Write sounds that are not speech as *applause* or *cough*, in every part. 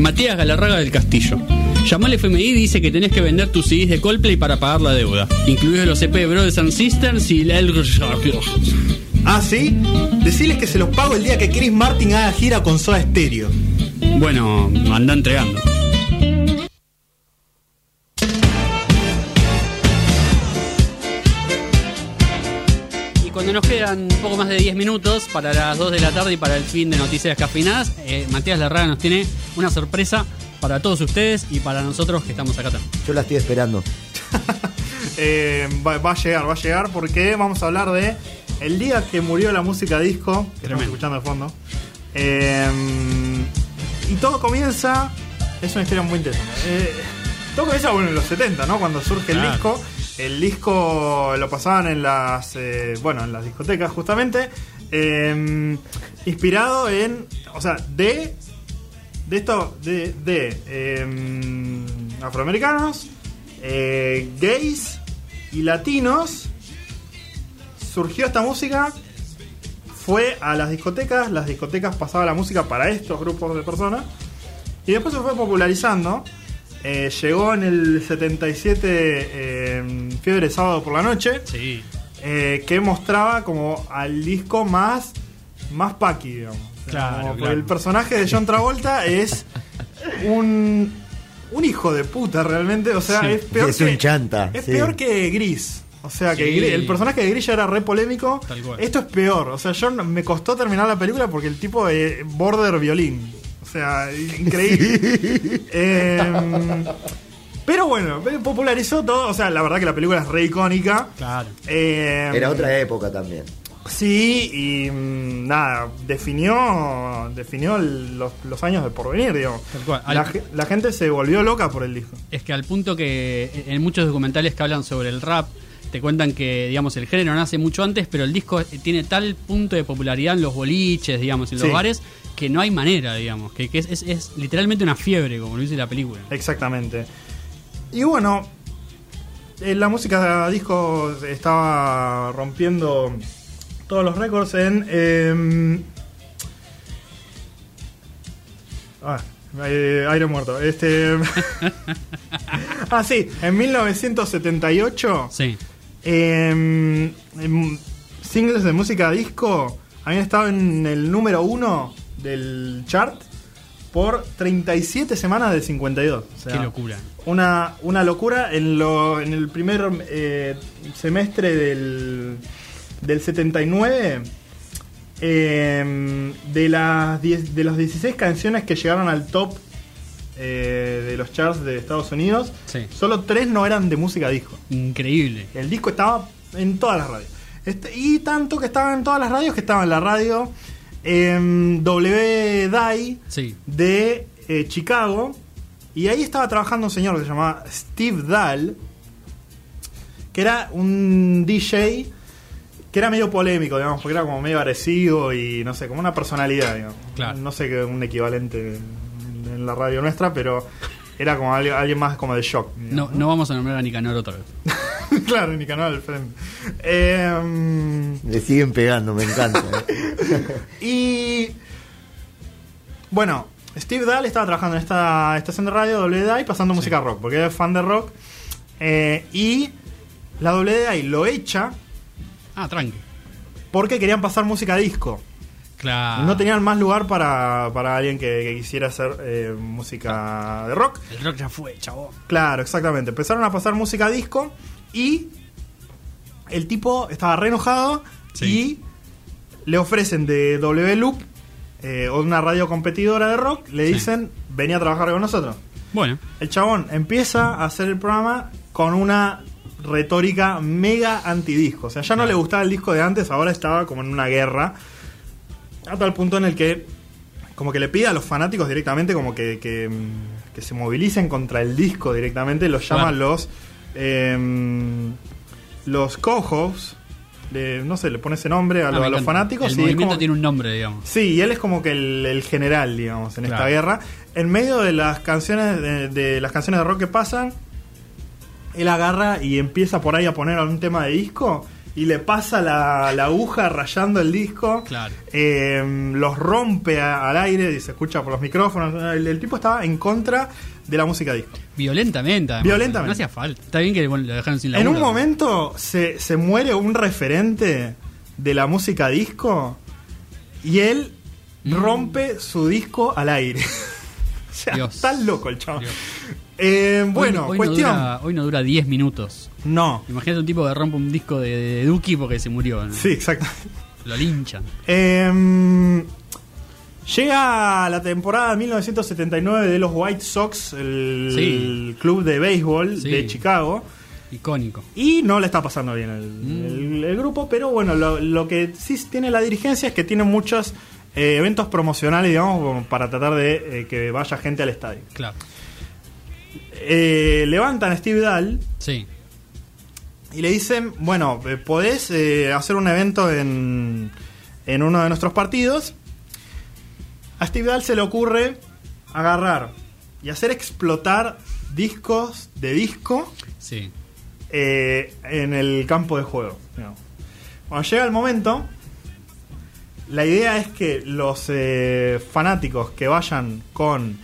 Matías Galarraga del Castillo. Llamó al FMI y dice que tenés que vender tus CDs de Coldplay para pagar la deuda, incluidos los EP de Brothers and Sisters y el... Ah, ¿sí? Decirles que se los pago el día que Chris Martin haga gira con Soda Stereo. Bueno, anda entregando. Y cuando nos quedan un poco más de 10 minutos para las 2 de la tarde y para el fin de Noticias Cafinadas, eh, Matías Larraga nos tiene una sorpresa para todos ustedes y para nosotros que estamos acá también. Yo la estoy esperando. *laughs* Eh, va, va a llegar, va a llegar porque vamos a hablar de el día que murió la música disco, que estamos escuchando de fondo. Eh, y todo comienza, es una historia muy interesante. Eh, todo comienza bueno, en los 70, ¿no? Cuando surge el disco. El disco lo pasaban en las, eh, bueno, en las discotecas justamente. eh, inspirado en, o sea, de de esto de, de eh, afroamericanos, eh, gays y latinos, surgió esta música, fue a las discotecas, las discotecas pasaban la música para estos grupos de personas y después se fue popularizando. Eh, llegó en el 77 eh, Fiebre Sábado por la Noche Sí. eh, que mostraba como al disco más más paqui, digamos. Claro, como claro. El personaje de John Travolta es un un hijo de puta realmente, o sea, Sí. es peor Es que un chanta, Es sí. peor que Gris. O sea, que Sí. Gris- el personaje de Gris ya era re polémico. Tal cual. Esto es peor. O sea, yo me costó terminar la película porque el tipo de border violín. O sea, increíble. *laughs* Em, pero bueno, popularizó todo. O sea, la verdad que la película es re icónica. Claro. Em, Era otra época también. Sí, y mm, nada, definió definió los, los años de porvenir, cual. La, Al- ge- la gente se volvió loca por el disco. Es que al punto que en muchos documentales que hablan sobre el rap, te cuentan que, digamos, el género nace mucho antes, pero el disco tiene tal punto de popularidad en los boliches, digamos, en los Sí. bares, que no hay manera, digamos, que, que es, es- es literalmente una fiebre, como lo dice la película. Exactamente. Y bueno, eh, la música disco estaba rompiendo todos los récords en... em, ah, eh, aire muerto. Este... *laughs* ah, sí, en 1978... Sí. em, em, singles de música disco habían estado en el número uno del chart por 37 semanas de 52. O sea, Qué locura. Una, una locura en, lo, en el primer eh, semestre del, del 79. eh, de, las 10 de las 16 canciones que llegaron al top eh, de los charts de Estados Unidos, Sí. solo 3 no eran de música disco. Increíble. El disco estaba en todas las radios. Este, y tanto que estaba en todas las radios que estaba en la radio em, W DAI Sí. de eh, Chicago. Y ahí estaba trabajando un señor que se llamaba Steve Dahl, que era un DJ que era medio polémico, digamos, porque era como medio agresivo y no sé, como una personalidad, digamos. Claro. No sé qué un equivalente en, en la radio nuestra, pero era como alguien, más como de shock. No, digamos, no vamos a nombrar a Nicanor otra vez. *laughs* claro, en mi canal al frente. Em, Le siguen pegando, me encanta. ¿eh? *laughs* y bueno, Steve Dahl estaba trabajando en esta estación de radio WDI pasando música rock, porque era fan de rock. eh, y la WDI lo echa Ah, tranqui. porque querían pasar música disco. Claro. No tenían más lugar para, para alguien que, que quisiera hacer eh, música de rock. El rock ya fue, chavo. Claro, exactamente. Empezaron a pasar música disco y el tipo estaba re enojado Sí. y le ofrecen de W Loop eh, o una radio competidora de rock, le Sí. dicen, vení a trabajar con nosotros. Bueno, El chabón empieza a hacer el programa con una retórica mega antidisco. O sea, ya no le gustaba el disco de antes, ahora estaba como en una guerra. A tal punto en el que como que le pide a los fanáticos directamente como que, que, mm, que se movilicen contra el disco directamente. Los llaman Claro. los em, los. Le- No sé, le pone ese nombre a, ah, lo- me a los encanta. fanáticos. El y es movimiento como- tiene un nombre, digamos. Sí, y él es como que el, el general, digamos, en esta Claro. guerra. En medio de las canciones de, de las canciones de rock que pasan, él agarra y empieza por ahí a poner algún tema de disco y le pasa la, la aguja rayando el disco. Claro. Eh, los rompe a- al aire y se escucha por los micrófonos. El, el tipo estaba en contra de la música disco. Violentamente. además. Violentamente. No hacía falta. Está bien que bueno, lo dejaron sin la En un momento se, se muere un referente de la música disco y él Mm. rompe su disco al aire. *laughs* o sea, Dios. está loco el chavo. Eh, bueno, hoy, hoy cuestión. No dura, hoy no dura 10 minutos. No. Imagínate un tipo que rompe un disco de, de Duki porque se murió. ¿no? Sí, exacto. Lo linchan. Em, llega la temporada 1979 de los White Sox, el, Sí. club de béisbol Sí. de Chicago. Icónico. Y no le está pasando bien el, Mm. el- el grupo, pero bueno, lo, lo que sí tiene la dirigencia es que tiene muchos eh, eventos promocionales, digamos, para tratar de eh, que vaya gente al estadio. Claro. Eh, levantan a Steve Dahl Sí. Y le dicen, bueno, eh, podés eh, hacer un evento en, en uno de nuestros partidos. A Steve Dahl se le ocurre agarrar y hacer explotar discos de disco Sí. eh, en el campo de juego. Cuando llega el momento, la idea es que los eh, fanáticos que vayan con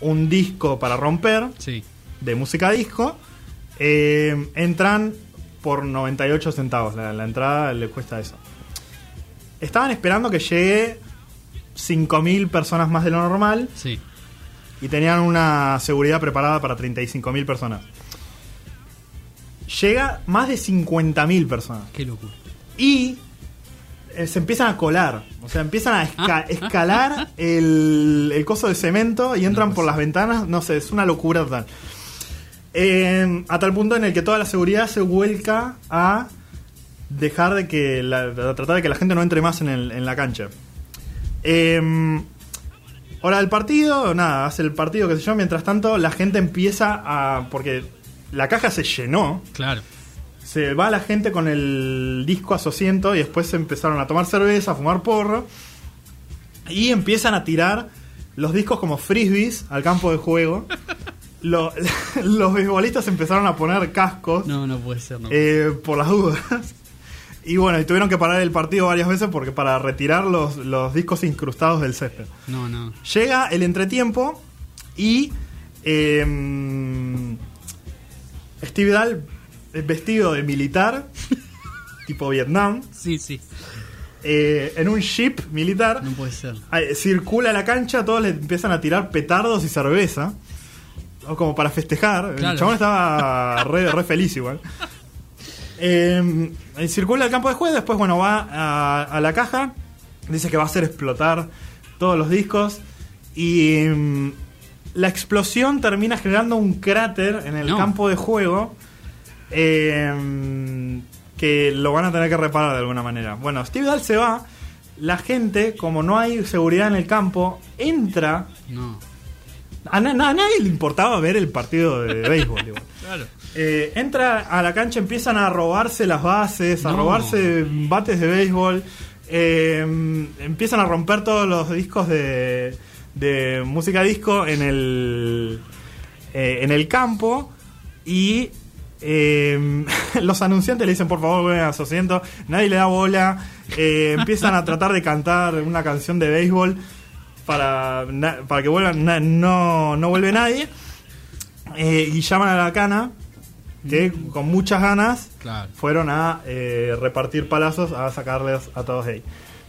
un disco para romper, Sí. de música disco, eh, entran por 98 centavos. La, la entrada le cuesta eso. Estaban esperando que llegue 5.000 personas más de lo normal Sí. y tenían una seguridad preparada para 35.000 personas. Llega más de 50.000 personas. Qué locura. Y eh, se empiezan a colar. O sea, empiezan a esca- *laughs* escalar el, el coso de cemento y entran No, por pues. las ventanas. No sé, es una locura total. Eh, a tal punto en el que toda la seguridad se vuelca a dejar de que. La, a tratar de que la gente no entre más en, el- en la cancha. Eh, hora del partido, nada, hace el partido, qué sé yo. Mientras tanto, la gente empieza a. Porque la caja se llenó. Claro. Se va la gente con el disco a su asiento y después se empezaron a tomar cerveza, a fumar porro. Y empiezan a tirar los discos como frisbees al campo de juego. *laughs* Lo- *laughs* los beisbolistas empezaron a poner cascos No, no puede ser. No. eh, por las dudas. Y bueno, y tuvieron que parar el partido varias veces porque para retirar los, los discos incrustados del césped. No, no. Llega el entretiempo y em, Steve Dahl es vestido de militar, *laughs* tipo Vietnam, Sí, sí. eh, en un jeep militar. No puede ser. eh, Circula la cancha, todos le empiezan a tirar petardos y cerveza. O como para festejar. Claro. El chabón estaba re, re feliz igual. Eh, circula el campo de juego, después bueno va a, a la caja, dice que va a hacer explotar todos los discos y mm, la explosión termina generando un cráter en el No. campo de juego eh, que lo van a tener que reparar de alguna manera. Bueno, Steve Dahl se va, la gente, como no hay seguridad en el campo, entra. No. A, na- a nadie le importaba ver el partido de *laughs* béisbol. igual. Claro. Eh, entra a la cancha, empiezan a robarse las bases, a No. robarse bates de béisbol, eh, empiezan a romper todos los discos de, de música disco en el, eh, en el campo y *laughs* los anunciantes le dicen por favor vuelven a su asiento, nadie le da bola, empiezan a tratar de cantar una canción de béisbol para, para que vuelvan, no, no vuelve nadie. Eh, y llaman a la cana, que con muchas ganas Claro. fueron a eh, repartir palazos, a sacarles a todos de ahí.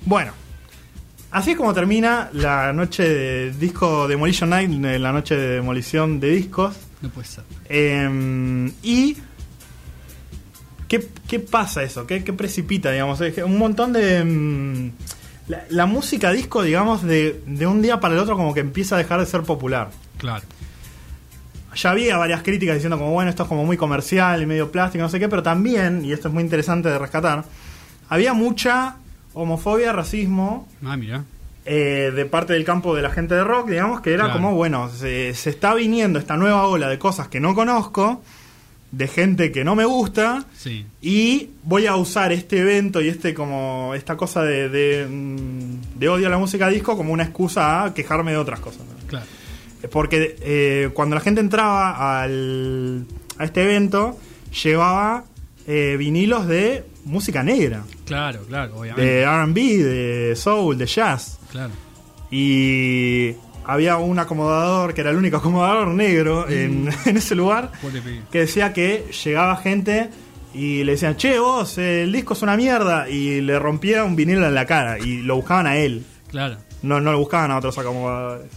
Bueno, así es como termina la noche de disco Demolition Night, la noche de demolición de discos. No puede ser. Eh, y. ¿qué, qué pasa eso? ¿Qué, qué precipita, digamos? Un montón de. mm, la, la música disco, digamos, de, de un día para el otro, como que empieza a dejar de ser popular. Claro. Ya había varias críticas diciendo, como bueno, esto es como muy comercial y medio plástico, no sé qué, pero también, y esto es muy interesante de rescatar, había mucha homofobia, racismo, Ah, mira. eh, de parte del campo de la gente de rock, digamos, que era Claro. como, bueno, se, se está viniendo esta nueva ola de cosas que no conozco, de gente que no me gusta, Sí. y voy a usar este evento y este como esta cosa de, de, mm, de odio a la música disco como una excusa a quejarme de otras cosas. ¿no? Claro. Porque eh, cuando la gente entraba al, a este evento, llevaba eh, vinilos de música negra, Claro, claro, obviamente. de RB, de soul, de jazz. Claro. Y había un acomodador, que era el único acomodador negro en, *laughs* en ese lugar, que decía que llegaba gente y le decían, che, vos, el disco es una mierda, y le rompía un vinilo en la cara, y lo buscaban a él, Claro. no, no lo buscaban a otros acomodadores.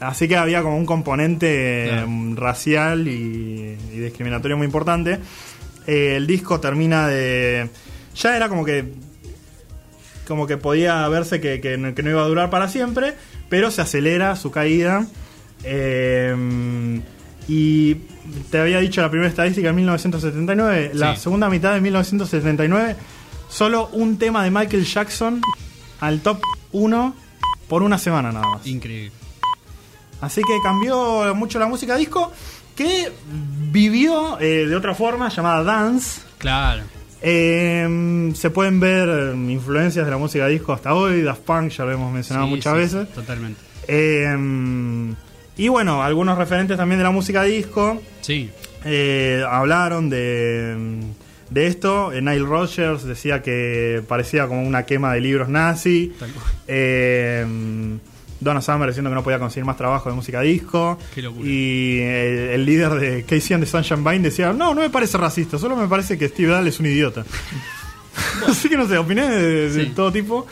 Así que había como un componente Claro. mm, racial y, y discriminatorio muy importante. Eh, el disco termina de... Ya era como que como que podía verse que, que no- que no iba a durar para siempre, pero se acelera su caída. Eh, y te había dicho la primera estadística en 1979, la segunda mitad de 1979, solo un tema de Michael Jackson al top 1 por una semana nada más. Increíble. Así que cambió mucho la música disco, que vivió eh, de otra forma llamada dance. Claro. Eh, se pueden ver eh, influencias de la música disco hasta hoy, Daft Punk ya lo hemos mencionado Sí, muchas sí, veces. sí, totalmente. Eh, y bueno, algunos referentes también de la música disco Sí. eh, hablaron de, de esto. Eh, Nile Rodgers decía que parecía como una quema de libros nazi. Tal cual. Donna Summer diciendo que no podía conseguir más trabajo de música disco. Qué locura. Y el, el líder de Casey and the Sunshine Band decía: No, no me parece racista, solo me parece que Steve Dahl es un idiota. *laughs* Así que no sé, opiné de, de Sí. todo tipo.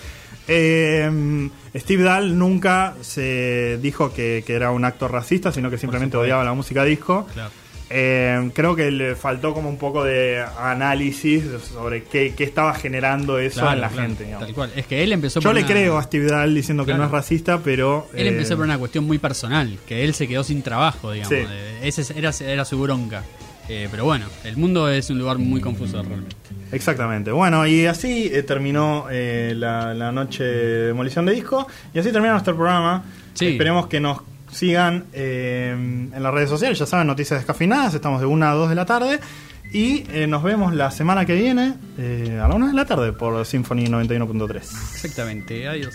Eh, Steve Dahl nunca se dijo que, que era un acto racista, sino que simplemente odiaba la música disco. Claro. Eh, creo que le faltó como un poco de análisis sobre qué, qué estaba generando eso Claro, en la claro, gente. digamos. Tal cual. Es que él empezó Yo por le una- creo a Steve Dahl diciendo que Claro. no es racista, pero. Él eh, empezó por una cuestión muy personal, que él se quedó sin trabajo, digamos. Sí. De- Ese era, era su bronca. Eh, pero bueno, el mundo es un lugar muy confuso realmente. Exactamente. Bueno, y así eh, terminó eh, la, la noche de demolición de disco. Y así termina nuestro programa. Sí. Esperemos que nos sigan eh, en las redes sociales. Ya saben, noticias descafinadas. Estamos de 1 a 2 de la tarde. Y eh, nos vemos la semana que viene eh, a la 1 de la tarde por Symphony 91.3. Exactamente, adiós.